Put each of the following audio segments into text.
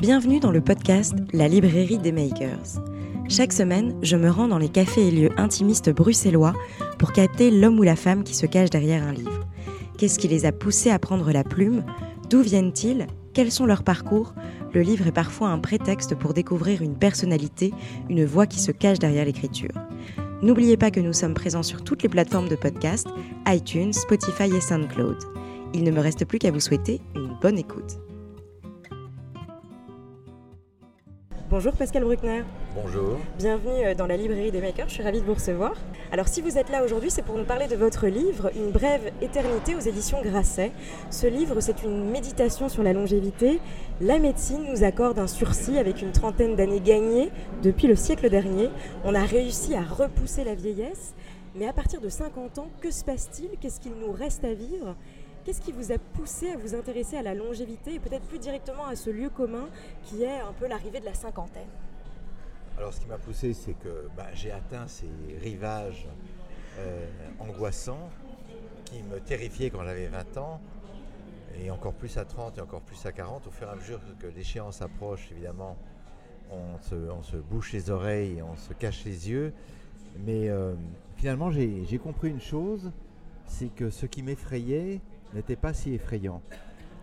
Bienvenue dans le podcast La librairie des makers. Chaque semaine, je me rends dans les cafés et lieux intimistes bruxellois pour capter l'homme ou la femme qui se cache derrière un livre. Qu'est-ce qui les a poussés à prendre la plume? D'où viennent-ils? Quels sont leurs parcours? Le livre est parfois un prétexte pour découvrir une personnalité, une voix qui se cache derrière l'écriture. N'oubliez pas que nous sommes présents sur toutes les plateformes de podcast, iTunes, Spotify et SoundCloud. Il ne me reste plus qu'à vous souhaiter une bonne écoute. Bonjour Pascal Bruckner. Bonjour. Bienvenue euh, dans la librairie des makers, je suis ravie de vous recevoir. Alors si vous êtes là aujourd'hui, c'est pour nous parler de votre livre Une brève éternité aux éditions Grasset. Ce livre, c'est une méditation sur la longévité. La médecine nous accorde un sursis avec une trentaine d'années gagnées depuis le siècle dernier. On a réussi à repousser la vieillesse. Mais à partir de 50 ans, que se passe-t-il? Qu'est-ce qu'il nous reste à vivre? Qu'est-ce qui vous a poussé à vous intéresser à la longévité et peut-être plus directement à ce lieu commun qui est un peu l'arrivée de la cinquantaine? Alors ce qui m'a poussé, c'est que bah, j'ai atteint ces rivages euh, angoissants qui me terrifiaient quand j'avais 20 ans, et encore plus à 30 et encore plus à 40. Au fur et à mesure que l'échéance approche, évidemment, on se, bouche les oreilles on se cache les yeux. Mais euh, finalement, j'ai compris une chose, c'est que ce qui m'effrayait, n'était pas si effrayant.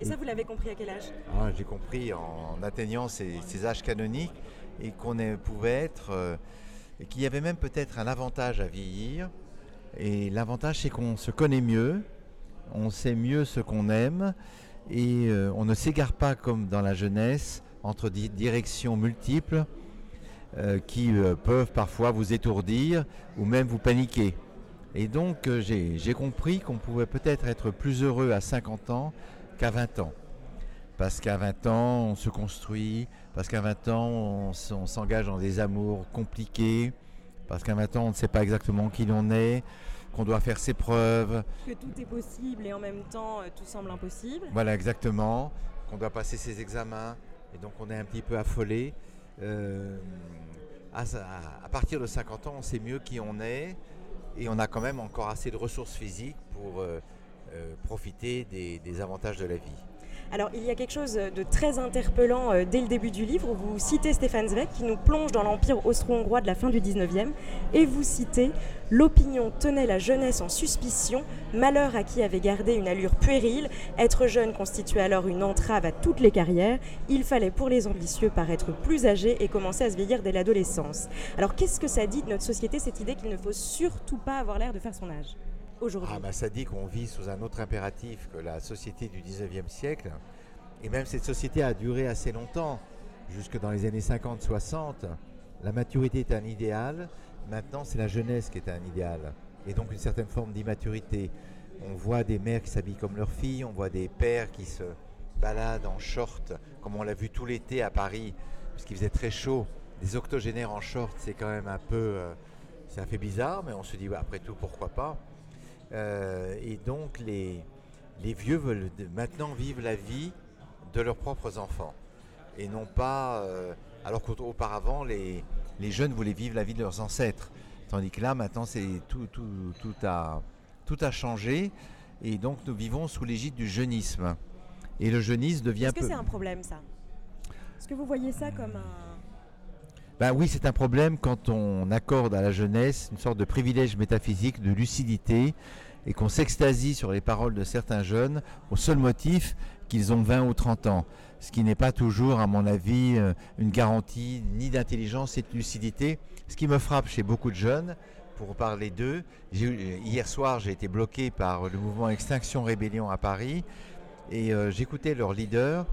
Et ça, vous l'avez compris à quel âge? Ah, J'ai compris en atteignant ces, âges canoniques et qu'on pouvait être, euh, et qu'il y avait même peut-être un avantage à vieillir. Et l'avantage, c'est qu'on se connaît mieux, on sait mieux ce qu'on aime, et euh, on ne s'égare pas comme dans la jeunesse entre directions multiples euh, qui peuvent parfois vous étourdir ou même vous paniquer. Et donc euh, j'ai compris qu'on pouvait peut-être être plus heureux à 50 ans qu'à 20 ans. Parce qu'à 20 ans, on se construit, parce qu'à 20 ans, on, s'engage dans des amours compliqués, parce qu'à 20 ans, on ne sait pas exactement qui l'on est, qu'on doit faire ses preuves. Que tout est possible et en même temps, euh, tout semble impossible. Voilà, exactement. Qu'on doit passer ses examens, et donc on est un petit peu affolé. Euh, à, à, partir de 50 ans, on sait mieux qui on est, et on a quand même encore assez de ressources physiques pour euh, euh, profiter des, avantages de la vie. Alors il y a quelque chose de très interpellant euh, dès le début du livre. Vous citez Stéphane Zweig qui nous plonge dans l'empire austro-hongrois de la fin du 19e et vous citez L'opinion tenait la jeunesse en suspicion, malheur à qui avait gardé une allure puérile, être jeune constituait alors une entrave à toutes les carrières, il fallait pour les ambitieux paraître plus âgés et commencer à se vieillir dès l'adolescence. Alors qu'est-ce que ça dit de notre société cette idée qu'il ne faut surtout pas avoir l'air de faire son âge? Ah bah Ça dit qu'on vit sous un autre impératif que la société du 19e siècle. Et même cette société a duré assez longtemps, jusque dans les années 50-60. La maturité est un idéal, Maintenant, c'est la jeunesse qui est un idéal, et donc une certaine forme d'immaturité. On voit des mères qui s'habillent comme leurs filles, on voit des pères qui se baladent en short, comme on l'a vu tout l'été à Paris, puisqu'il faisait très chaud. Des octogénaires en short, c'est quand même un peu... Euh, ça fait bizarre, mais on se dit, après tout, pourquoi pas? Euh, Et donc, les, les vieux veulent maintenant vivre la vie de leurs propres enfants, et non pas... Euh, alors qu'auparavant, les, les jeunes voulaient vivre la vie de leurs ancêtres. Tandis que là, maintenant, c'est tout, tout, tout, a, tout a changé. Et donc, nous vivons sous l'égide du jeunisme. Et le jeunisme devient. Est-ce que c'est un problème, ça? Est-ce que vous voyez ça comme un. Ben oui, c'est un problème quand on accorde à la jeunesse une sorte de privilège métaphysique, de lucidité, et qu'on s'extasie sur les paroles de certains jeunes au seul motif qu'ils ont 20 ou 30 ans ce qui n'est pas toujours, à mon avis, euh, une garantie ni d'intelligence et de lucidité. Ce qui me frappe chez beaucoup de jeunes, pour parler d'eux, hier soir j'ai été bloqué par le mouvement Extinction Rébellion à Paris et euh, j'écoutais leur leader.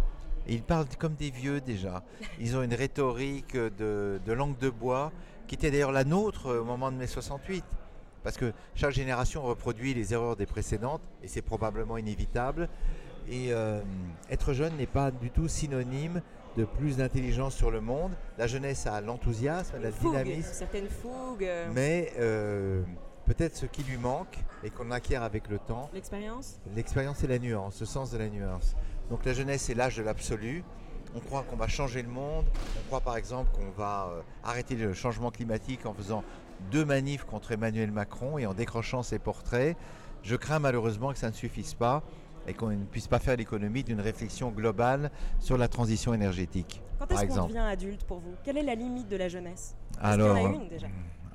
Ils parlent comme des vieux déjà. Ils ont une rhétorique de, de langue de bois qui était d'ailleurs la nôtre au moment de mai 68 parce que chaque génération reproduit les erreurs des précédentes, et c'est probablement inévitable. Et euh, être jeune n'est pas du tout synonyme de plus d'intelligence sur le monde. La jeunesse a l'enthousiasme, la dynamisme. Certaines fougues. Mais euh, peut-être ce qui lui manque et qu'on acquiert avec le temps. L'expérience? L'expérience et la nuance, ce sens de la nuance. Donc la jeunesse est l'âge de l'absolu. On croit qu'on va changer le monde. On croit par exemple qu'on va euh, arrêter le changement climatique en faisant deux manifs contre Emmanuel Macron et en décrochant ses portraits. Je crains malheureusement que ça ne suffise pas et qu'on ne puisse pas faire l'économie d'une réflexion globale sur la transition énergétique. Quand est-ce qu'on devient adulte pour vous? Quelle est la limite de la jeunesse? Alors, y en a une déjà?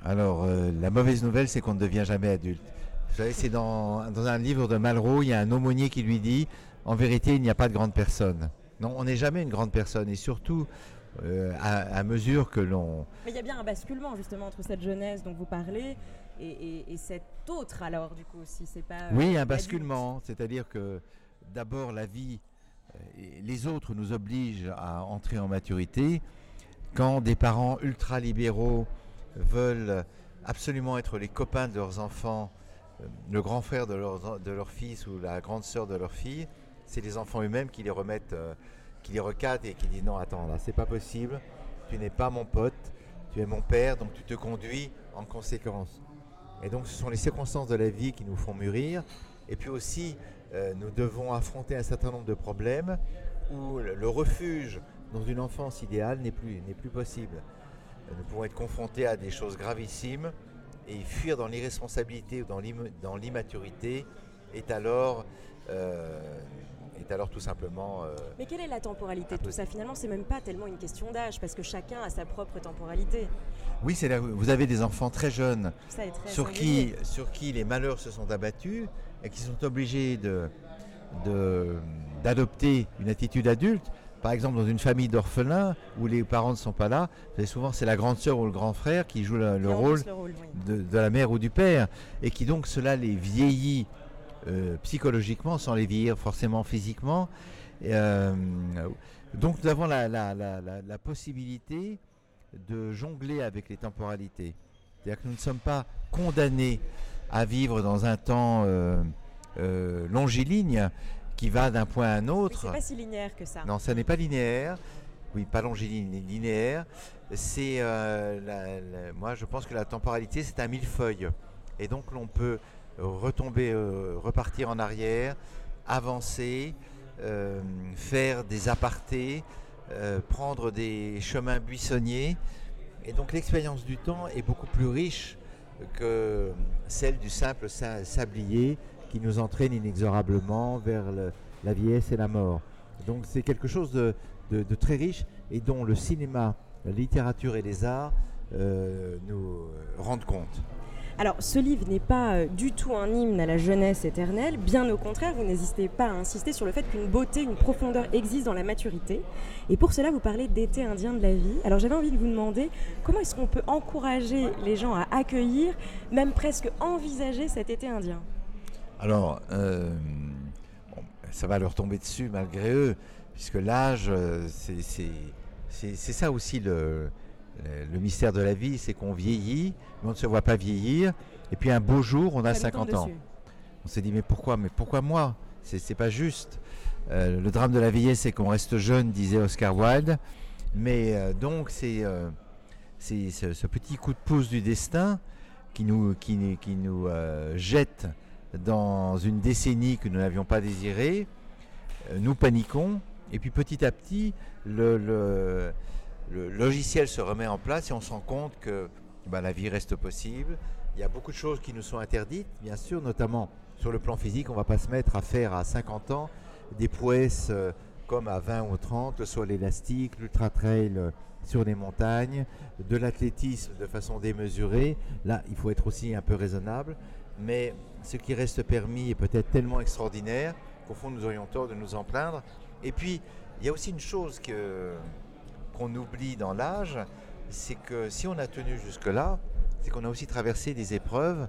alors, euh, la mauvaise nouvelle, c'est qu'on ne devient jamais adulte. Vous savez, c'est dans, dans, un livre de Malraux, il y a un aumônier qui lui dit En vérité, il n'y a pas de grande personne. Non, on n'est jamais une grande personne. Et surtout, euh, à, mesure que l'on... Mais il y a bien un basculement justement entre cette jeunesse dont vous parlez et, et, cet autre alors du coup si c'est pas... Oui, un basculement, c'est-à-dire que d'abord la vie, euh, les autres nous obligent à entrer en maturité. Quand des parents ultra-libéraux veulent absolument être les copains de leurs enfants, euh, le grand frère de leur, de leur fils ou la grande sœur de leur fille, c'est les enfants eux-mêmes qui les remettent qui les recadre et qui dit non, attends, là, c'est pas possible, tu n'es pas mon pote, tu es mon père, donc tu te conduis en conséquence. Et donc, ce sont les circonstances de la vie qui nous font mûrir. Et puis aussi, euh, nous devons affronter un certain nombre de problèmes où le refuge dans une enfance idéale n'est plus, n'est plus possible. Nous pouvons être confrontés à des choses gravissimes et fuir dans l'irresponsabilité ou dans l'immaturité est alors euh, est alors tout simplement. Euh, Mais quelle est la temporalité de tout ça? Finalement, c'est même pas tellement une question d'âge, parce que chacun a sa propre temporalité. Oui, c'est là, vous avez des enfants très jeunes sur, qui, sur qui les malheurs se sont abattus et qui sont obligés de, d'adopter une attitude adulte. Par exemple, dans une famille d'orphelins où les parents ne sont pas là, souvent c'est la grande sœur ou le grand frère qui joue le, rôle, de, de, la mère ou du père, et qui donc cela les vieillit euh, psychologiquement sans les vieillir forcément physiquement. Euh, donc nous avons la, la, possibilité de jongler avec les temporalités. C'est-à-dire que nous ne sommes pas condamnés à vivre dans un temps euh, longiligne qui va d'un point à un autre. c'est pas si linéaire que ça. Non, ça n'est pas linéaire. Oui, pas longiligne, linéaire. C'est, moi, je pense que la temporalité, c'est un millefeuille. Et donc, l'on peut retomber, euh, repartir en arrière, avancer, euh, faire des apartés, euh, prendre des chemins buissonniers. Et donc l'expérience du temps est beaucoup plus riche que celle du simple sablier qui nous entraîne inexorablement vers la vieillesse et la mort. Donc c'est quelque chose de, très riche et dont le cinéma, la littérature et les arts nous rendent compte. Alors, ce livre n'est pas euh, du tout un hymne à la jeunesse éternelle, bien au contraire, vous n'hésitez pas à insister sur le fait qu'une beauté, une profondeur existe dans la maturité. Et pour cela, vous parlez d'été indien de la vie. Alors, j'avais envie de vous demander comment est-ce qu'on peut encourager les gens à accueillir, même presque envisager cet été indien? Alors, euh, ça va leur tomber dessus malgré eux, puisque l'âge, euh, c'est ça aussi le le mystère de la vie, c'est qu'on vieillit, mais on ne se voit pas vieillir. Et puis un beau jour, on a 50 ans. On s'est dit, mais pourquoi Mais pourquoi moi? C'est pas juste. Euh, le drame de la vieillesse, c'est qu'on reste jeune, disait Oscar Wilde. Mais euh, donc, c'est euh, ce, petit coup de pouce du destin qui nous, qui, qui nous jette dans une décennie que nous n'avions pas désirée. nous paniquons. Et puis petit à petit, le le logiciel se remet en place et on se rend compte que bah, la vie reste possible. Il y a beaucoup de choses qui nous sont interdites, bien sûr, notamment sur le plan physique. On ne va pas se mettre à faire à 50 ans des prouesses euh, comme à 20 ou 30, soit l'élastique, l'ultra-trail euh, sur les montagnes, de l'athlétisme de façon démesurée. Là, il faut être aussi un peu raisonnable. Mais ce qui reste permis est peut-être tellement extraordinaire qu'au fond, nous aurions tort de nous en plaindre. Et puis, il y a aussi une chose que, qu'on oublie dans l'âge, c'est que si on a tenu jusque-là, c'est qu'on a aussi traversé des épreuves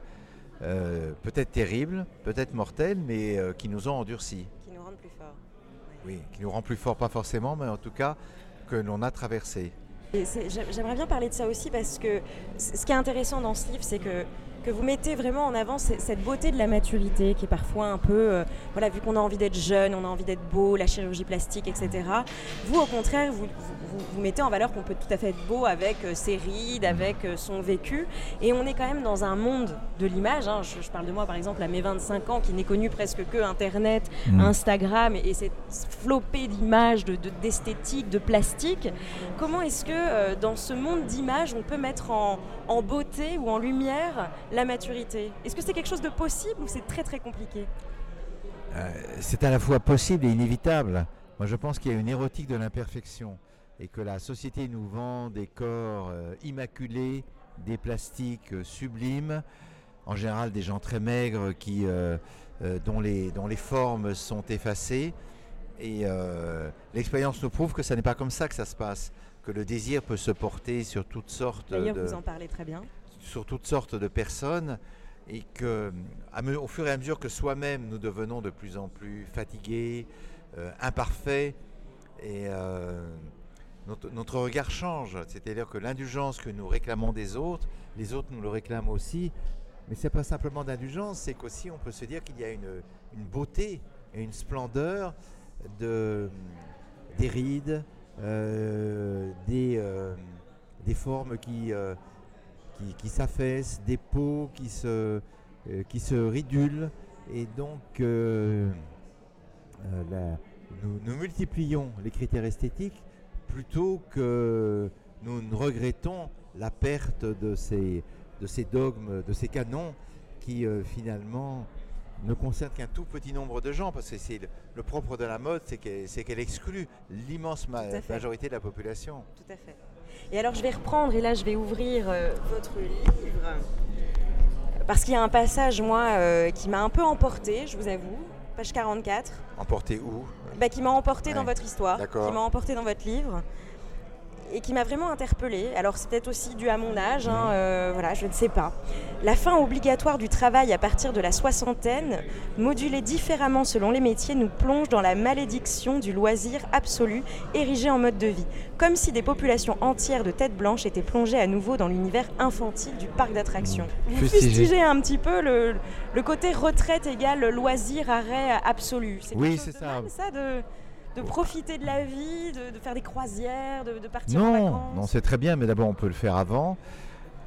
euh, peut-être terribles, peut-être mortelles, mais euh, qui nous ont endurcis. Qui nous rendent plus forts. Oui, qui nous rendent plus forts, pas forcément, mais en tout cas que l'on a traversé. J'aimerais bien parler de ça aussi parce que ce qui est intéressant dans ce livre, c'est que que vous mettez vraiment en avant cette beauté de la maturité qui est parfois un peu, euh, voilà, vu qu'on a envie d'être jeune, on a envie d'être beau, la chirurgie plastique, etc. Vous, au contraire, vous, vous, mettez en valeur qu'on peut tout à fait être beau avec euh, ses rides, avec euh, son vécu. Et on est quand même dans un monde de l'image. Hein. Je, parle de moi, par exemple, à mes 25 ans, qui n'est connu presque que Internet, mm. Instagram et, cette flopée d'images, d'esthétique, de, de, plastique. Comment est-ce que dans ce monde d'images, on peut mettre en, en beauté ou en lumière la maturité Est-ce que c'est quelque chose de possible ou c'est très très compliqué euh, c'est à la fois possible et inévitable. Moi, je pense qu'il y a une érotique de l'imperfection et que la société nous vend des corps euh, immaculés, des plastiques euh, sublimes, en général des gens très maigres qui, dont, les, dont les formes sont effacées. Et l'expérience nous prouve que ce n'est pas comme ça que ça se passe, que le désir peut se porter sur toutes sortes D'ailleurs, vous en parlez très bien. Sur toutes sortes de personnes et que, au fur et à mesure que soi-même nous devenons de plus en plus fatigués, euh, imparfaits, et euh, notre, regard change. C'est-à-dire que l'indulgence que nous réclamons des autres, les autres nous le réclament aussi. Mais ce n'est pas simplement d'indulgence, c'est qu'aussi on peut se dire qu'il y a une, beauté et une splendeur de, des rides, euh, des, des formes qui qui, s'affaissent, des peaux qui se, euh, qui se ridulent. Et donc, euh, euh, nous, multiplions les critères esthétiques plutôt que nous regrettons la perte de ces, de ces dogmes, de ces canons qui finalement ne concernent qu'un tout petit nombre de gens, parce que c'est le, propre de la mode, c'est qu'elle exclut l'immense majorité de la population. Tout à fait. Et alors je vais reprendre et là je vais ouvrir euh, votre livre. Parce qu'il y a un passage moi euh, qui m'a un peu emporté, je vous avoue, page 44. Emporté où? Bah, Qui m'a emporté dans votre histoire, qui m'a emporté dans votre livre et qui m'a vraiment interpellée. Alors c'est peut-être aussi dû à mon âge, hein, euh, voilà, je ne sais pas. La fin obligatoire du travail à partir de la soixantaine, modulée différemment selon les métiers, nous plonge dans la malédiction du loisir absolu érigé en mode de vie, comme si des populations entières de têtes blanches étaient plongées à nouveau dans l'univers infantile du parc d'attractions. Vous fustigez un petit peu le, côté retraite égale loisir, arrêt absolu. Oui, c'est ça. ça de de profiter de la vie, de, faire des croisières, de, partir en vacances Non, c'est très bien, mais d'abord on peut le faire avant.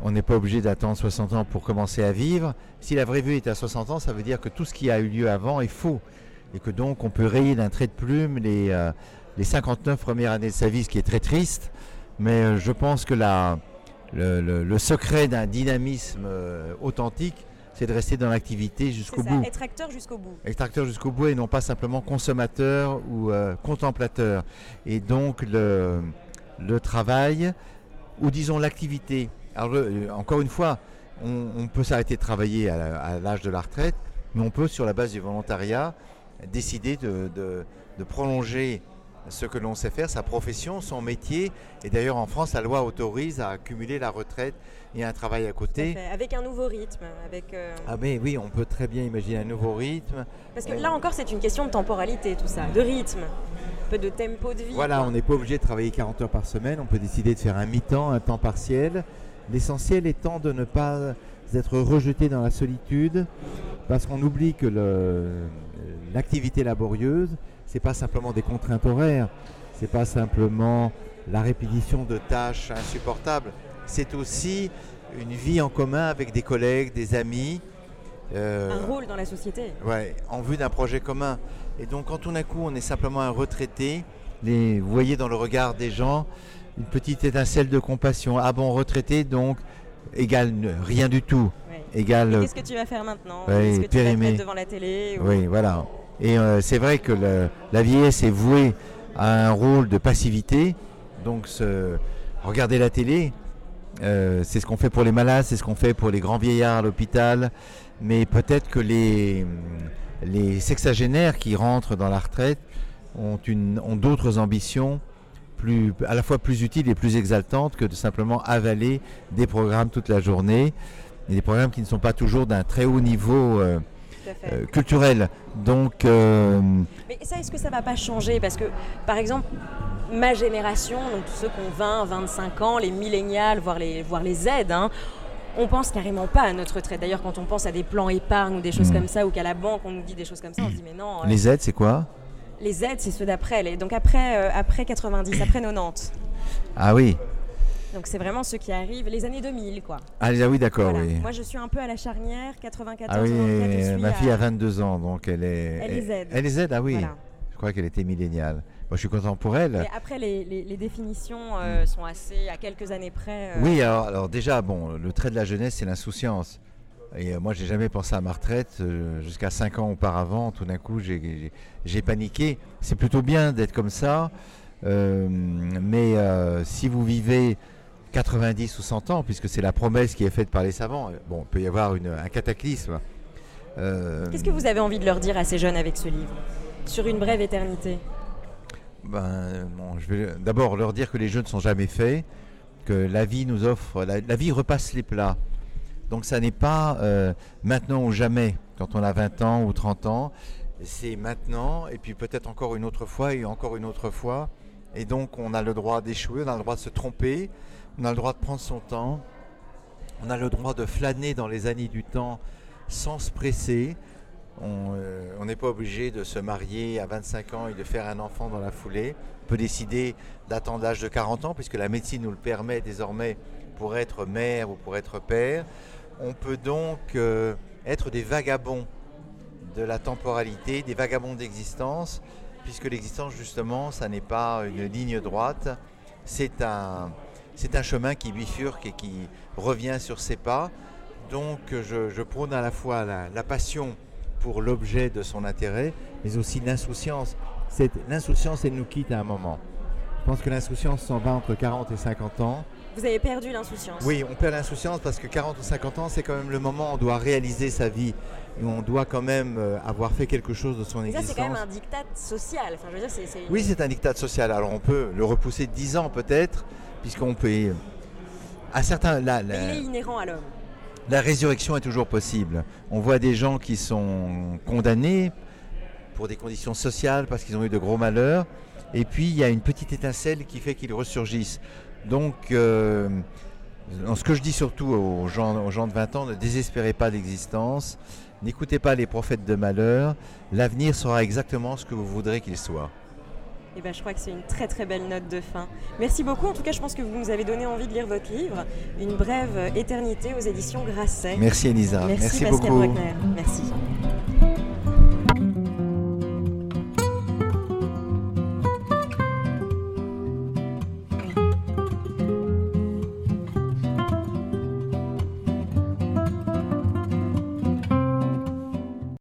On n'est pas obligé d'attendre 60 ans pour commencer à vivre. Si la vraie vie est à 60 ans, ça veut dire que tout ce qui a eu lieu avant est faux. Et que donc on peut rayer d'un trait de plume les, euh, les 59 premières années de sa vie, ce qui est très triste. Mais euh, je pense que la, le, secret d'un dynamisme euh, authentique, c'est de rester dans l'activité jusqu'au bout. Être acteur jusqu'au bout. Être acteur jusqu'au bout et non pas simplement consommateur ou euh, contemplateur. Et donc le, le travail, ou disons l'activité. Alors euh, encore une fois, on, peut s'arrêter de travailler à, l'âge de la retraite, mais on peut sur la base du volontariat décider de, de prolonger ce que l'on sait faire, sa profession, son métier. Et d'ailleurs, en France, la loi autorise à accumuler la retraite et un travail à côté. Avec un nouveau rythme. Avec, euh, Ah mais oui, on peut très bien imaginer un nouveau rythme. Parce que là encore, c'est une question de temporalité, tout ça, de rythme, un peu de tempo de vie. Voilà, on n'est pas obligé de travailler 40 heures par semaine, on peut décider de faire un mi-temps, un temps partiel. L'essentiel étant de ne pas être rejeté dans la solitude, parce qu'on oublie que l'activité laborieuse, c'est pas simplement des contraintes horaires, c'est pas simplement la répétition de tâches insupportables, c'est aussi une vie en commun avec des collègues, des amis. Euh, un rôle dans la société. Ouais, en vue d'un projet commun. Et donc quand tout d'un coup on est simplement un retraité, les, vous voyez dans le regard des gens une petite étincelle de compassion. Ah bon, retraité, donc égale rien du tout. Égale. Qu'est-ce que tu vas faire maintenant? Est-ce que tu vas te mettre devant la télé Oui, voilà. Et euh, c'est vrai que la vieillesse est vouée à un rôle de passivité. Donc regarder la télé, euh, c'est ce qu'on fait pour les malades, c'est ce qu'on fait pour les grands vieillards à l'hôpital. Mais peut-être que les, les sexagénaires qui rentrent dans la retraite ont, ont d'autres ambitions plus, à la fois plus utiles et plus exaltantes que de simplement avaler des programmes toute la journée. Des programmes qui ne sont pas toujours d'un très haut niveau euh, euh, culturel. Donc, euh, Mais ça, est-ce que ça va pas changer? Parce que, par exemple, ma génération, donc tous ceux qui ont 20, 25 ans, les millénials, voire les, voire les Z, hein, on pense carrément pas à notre retraite. D'ailleurs, quand on pense à des plans épargne ou des choses hmm. comme ça, ou qu'à la banque on nous dit des choses comme ça, on se dit mais non. Les Z, c'est quoi? Les Z, c'est ceux d'après. Donc après, après 90, après 90. Ah oui. Donc c'est vraiment ceux qui arrivent, les années 2000 quoi. Ah, ah oui d'accord, oui. Moi je suis un peu à la charnière, 94, ah, oui, ma fille a 22 ans, donc elle est... Elle est Z. Elle est Z, ah oui. Je crois qu'elle était milléniale. Moi je suis content pour elle. Et après les, définitions euh, sont assez à quelques années près. Euh, oui, alors, alors, déjà, bon, le trait de la jeunesse c'est l'insouciance. Et moi, j'ai jamais pensé à ma retraite jusqu'à 5 ans auparavant. Tout d'un coup, j'ai paniqué. C'est plutôt bien d'être comme ça. mais si vous vivez 90 ou 100 ans, puisque c'est la promesse qui est faite par les savants, bon, il peut y avoir un cataclysme. Qu'est-ce que vous avez envie de leur dire à ces jeunes avec ce livre? Sur une brève éternité ben, je vais d'abord leur dire que les jeux ne sont jamais faits, que la vie nous offre, la, vie repasse les plats. Donc ça n'est pas euh, maintenant ou jamais, quand on a 20 ans ou 30 ans, c'est maintenant, et puis peut-être encore une autre fois, et encore une autre fois. Et donc on a le droit d'échouer, on a le droit de se tromper, on a le droit de prendre son temps, on a le droit de flâner dans les années du temps sans se presser, euh, on n'est pas obligé de se marier à 25 ans et de faire un enfant dans la foulée. On peut décider d'attendre l'âge de 40 ans, puisque la médecine nous le permet désormais pour être mère ou pour être père. On peut donc euh, être des vagabonds de la temporalité, des vagabonds d'existence, puisque l'existence, justement, ça n'est pas une ligne droite, c'est un, c'est un chemin qui bifurque et qui revient sur ses pas. Donc je, prône à la fois la passion pour l'objet de son intérêt, mais aussi l'insouciance. L'insouciance, elle nous quitte à un moment. Je pense que l'insouciance s'en va entre 40 et 50 ans. Vous avez perdu l'insouciance Oui, on perd l'insouciance parce que 40 ou 50 ans, c'est quand même le moment où on doit réaliser sa vie. Où on doit quand même euh, avoir fait quelque chose de son existence. Ça, c'est quand même un diktat social. Enfin, je veux dire, Oui, c'est un diktat social. Alors, on peut le repousser de 10 ans peut-être, puisqu'on peut... À certains... Là, Il est inhérent à l'homme la résurrection est toujours possible. On voit des gens qui sont condamnés pour des conditions sociales parce qu'ils ont eu de gros malheurs. Et puis il y a une petite étincelle qui fait qu'ils ressurgissent. Donc, euh, ce que je dis surtout aux gens, aux gens de 20 ans, ne désespérez pas d'existence, n'écoutez pas les prophètes de malheur. L'avenir sera exactement ce que vous voudrez qu'il soit. Et eh ben, je crois que c'est une très très belle note de fin. Merci beaucoup. En tout cas, je pense que vous nous avez donné envie de lire votre livre, Une brève éternité aux éditions Grasset. Merci Elisa. Merci, Merci beaucoup. Merci.